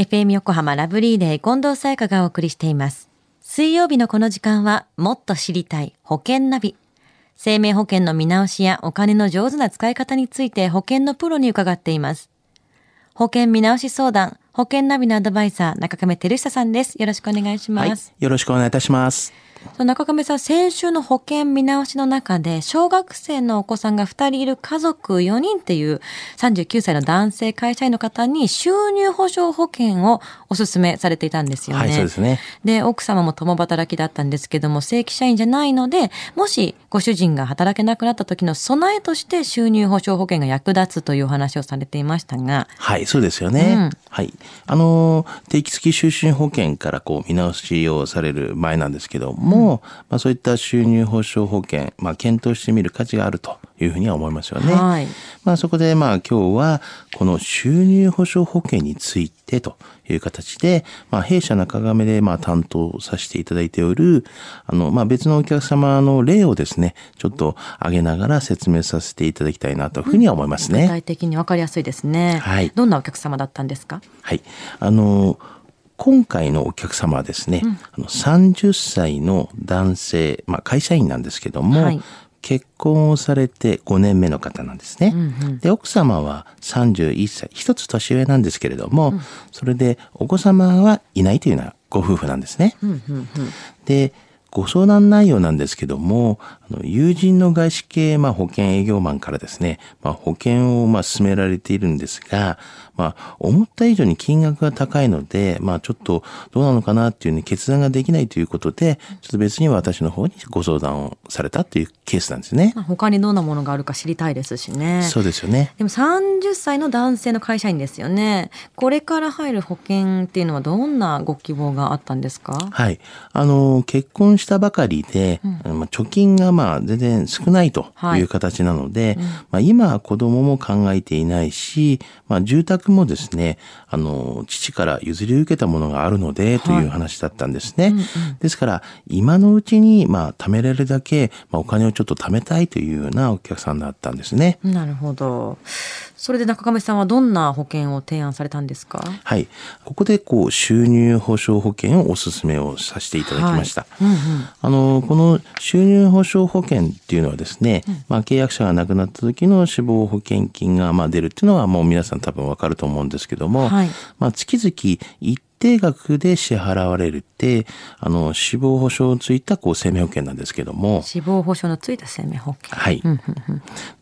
FM 横浜ラブリーデー近藤沙耶香がお送りしています。水曜日のこの時間は、もっと知りたい保険ナビ。生命保険の見直しやお金の上手な使い方について保険のプロに伺っています。保険見直し相談、保険ナビのアドバイザー、中亀照久さんです。よろしくお願いします。はい、よろしくお願いいたします。中亀さん、先週の保険見直しの中で、小学生のお子さんが2人いる家族4人っていう39歳の男性会社員の方に収入保障保険をお勧めされていたんですよね。はい、そうですね。で、奥様も共働きだったんですけども、正規社員じゃないので、もしご主人が働けなくなった時の備えとして収入保障保険が役立つというお話をされていましたが。はい、そうですよね。うんはい。あの、定期付き就寝保険からこう見直しをされる前なんですけども、まあそういった収入保障保険、まあ検討してみる価値があるというふうには思いますよね。はい。まあそこでまあ今日はこの収入保障保険についてという形で、まあ弊社中亀でまあ担当させていただいておる、あのまあ別のお客様の例をですね、ちょっと挙げながら説明させていただきたいなというふうには思いますね。具体的に分かりやすいですね。はいどんなお客様だったんですか？はい。あの、今回のお客様はですね、あの30歳の男性、まあ会社員なんですけども、はい結婚をされて5年目の方なんですね。うんうんで、奥様は31歳、一つ年上なんですけれども、それでお子様はいないというようなご夫婦なんですね。うんうんうんで、ご相談内容なんですけども、あの友人の外資系、まあ、保険営業マンからですね、まあ、保険をまあ勧められているんですが、まあ、思った以上に金額が高いので、まあ、ちょっとどうなのかなっていうね、決断ができないということで、ちょっと別に私の方にご相談をされたというケースなんですね。まあ他にどんなものがあるか知りたいですしね。そうですよね。でも30歳の男性の会社員ですよね。これから入る保険っていうのはどんなご希望があったんですか？はい。あの、結婚したばかりで、まあ貯金がまあ全然少ないとはいいう形なので、まあ今は子供も考えていないし、まあ住宅もですね、あの、父から譲り受けたものがあるので、という話だったんですね。ですから、今のうちに、まあ貯めれるだけ、まあお金をちょっと貯めたいというようなお客さんだったんですね。なるほど。それで中亀さんはどんな保険を提案されたんですか？はい。ここで、こう、収入保障保険をお勧めをさせていただきました。うんうん。あの、この収入保障保険っていうのはですね、まあ契約者が亡くなった時の死亡保険金がまあ出るっていうのはもう皆さん多分わかると思うんですけども、はいまあ月々一定額で支払われるって、あの、死亡保障をついたこう生命保険なんですけども、死亡保障のついた生命保険。はい。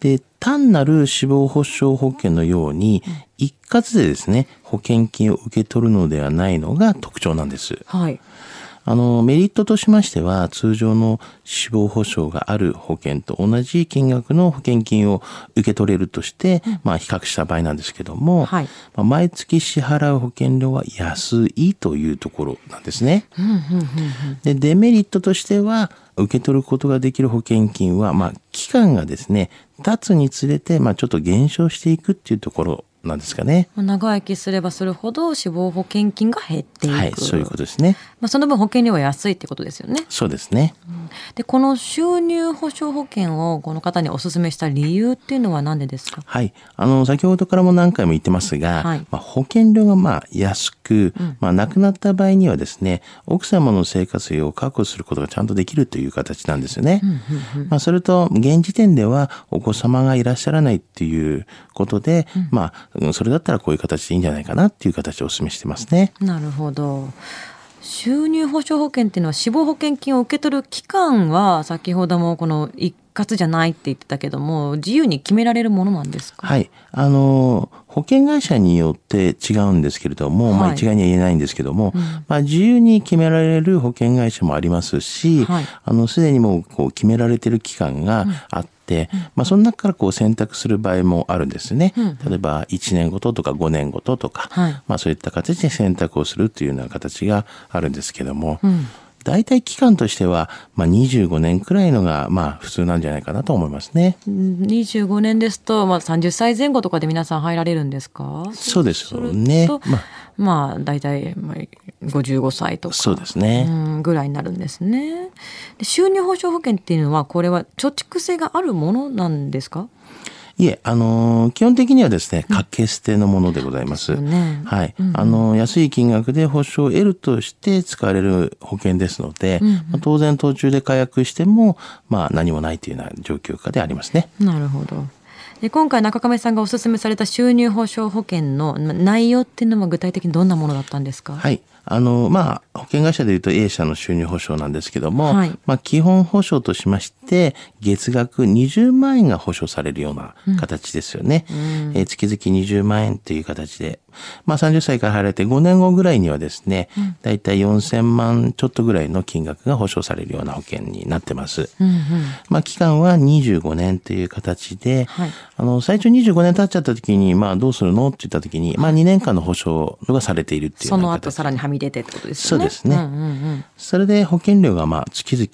で、単なる死亡保障保険のように、一括でですね、保険金を受け取るのではないのが特徴なんです。はい。あの、メリットとしましては、通常の死亡保障がある保険と同じ金額の保険金を受け取れるとして、まあ、比較した場合なんですけども、はいまあ、毎月支払う保険料は安いというところなんですね。で、デメリットとしては、受け取ることができる保険金は、まあ、期間がですね、経つにつれて、まあ、ちょっと減少していくっていうところなんですかね。まあ長生きすればするほど死亡保険金が減っていく。はい、そういうことですね。まあその分保険料は安いってことですよね。そうですね。で、この収入保障保険をこの方にお勧めした理由っていうのは何でですか？はい。あの、先ほどからも何回も言ってますが、はいまあ、保険料がまあ安く、まあ、亡くなった場合にはですね、奥様の生活費を確保することがちゃんとできるという形なんですよね。まあ、それと、現時点ではお子様がいらっしゃらないっていうことで、まあ、うんそれだったらこういう形でいいんじゃないかなっていう形でお勧めしてますね。なるほど。収入保障保険っていうのは死亡保険金を受け取る期間は先ほどもこの一括じゃないって言ってたけども自由に決められるものなんですか？はい。あの、保険会社によって違うんですけれども、まはいあ一概には言えないんですけども、まあ自由に決められる保険会社もありますし、はいあの、すでにもうこう決められてる期間があって、まあその中からこう選択する場合もあるんですね。例えば1年ごととか5年ごととか、はい。まあそういった形で選択をするっていうような形があるんですけども、ん大体期間としては、まあ25年くらいのが、まあ普通なんじゃないかなと思いますね。うん25年ですと、まあ、30歳前後とかで皆さん入られるんですか？そうですよすねまあ。まあ大体まあ55歳とかそうですね。うんぐらいになるんですね。で収入保障保険っていうのはこれは貯蓄性があるものなんですか？いえ、あのー基本的にはですね、掛け捨てのものでございます。はい。あのー安い金額で保証を得るとして使われる保険ですので、まあ当然途中で解約しても、まあ何もないというような状況下でありますね。なるほど。で今回中亀さんがお勧めされた収入保障保険のま内容っていうのは具体的にどんなものだったんですか？はい。あの、まあ、保険会社でいうと A 社の収入保障なんですけども、はいまあ、基本保障としまして、月額20万円が保証されるような形ですよね。えー月々20万円という形で、まあ、30歳から入られて5年後ぐらいにはですね、だいたい4000万ちょっとぐらいの金額が保証されるような保険になってます。うんうん。まあ、期間は25年という形で、はいあの、最初25年経っちゃった時に、まあ、どうするの？って言った時に、まあ、2年間の保証がされているっていうよそうの後さらにはみ出てってことですよね。そうですねんうんうん。それで保険料がまあ月々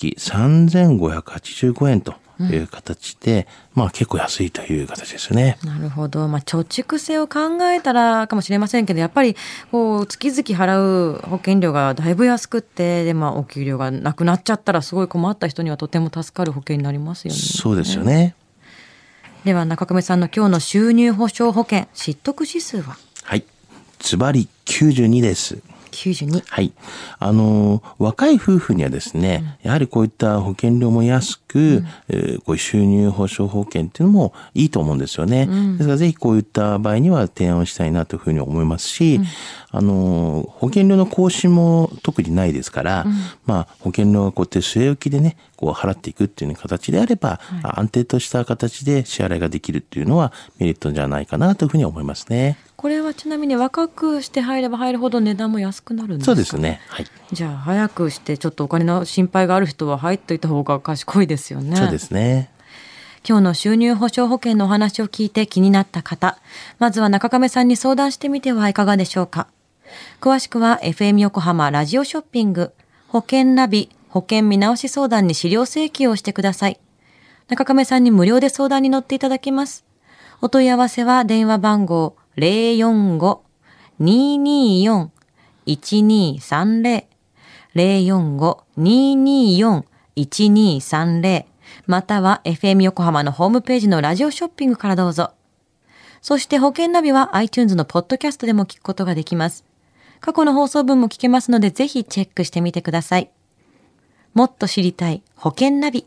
3585円という形で、まあ結構安いという形ですね。なるほど。まあ、貯蓄性を考えたらかもしれませんけど、やっぱり、こう、月々払う保険料がだいぶ安くって、で、まあ、お給料がなくなっちゃったら、すごい困った人にはとても助かる保険になりますよね。そうですよね。では、中込さんの今日の収入保障保険、失得指数は？はい。ズバリ92です。92。はい。あの、若い夫婦にはですね、やはりこういった保険料も安く、えーこういう収入保障保険っていうのもいいと思うんですよね。ですからぜひこういった場合には提案をしたいなというふうに思いますし、あの、保険料の更新も特にないですから、まあ保険料がこうやって据え置きでね、こう払っていくっていう形であれば、安定とした形で支払いができるっていうのはメリットじゃないかなというふうに思いますね。これはちなみに若くして入れば入るほど値段も安くなるんですか？そうですね。はい。じゃあ早くしてちょっとお金の心配がある人は入っといた方が賢いですよね。そうですね。今日の収入保障保険のお話を聞いて気になった方、まずは中亀さんに相談してみてはいかがでしょうか？詳しくは FM 横浜ラジオショッピング保険ナビ保険見直し相談に資料請求をしてください。中亀さんに無料で相談に乗っていただけます。お問い合わせは電話番号045-224-1230 045-224-1230または FM 横浜のホームページのラジオショッピングからどうぞ。そして保険ナビは iTunes のポッドキャストでも聞くことができます。過去の放送分も聞けますのでぜひチェックしてみてください。もっと知りたい保険ナビ。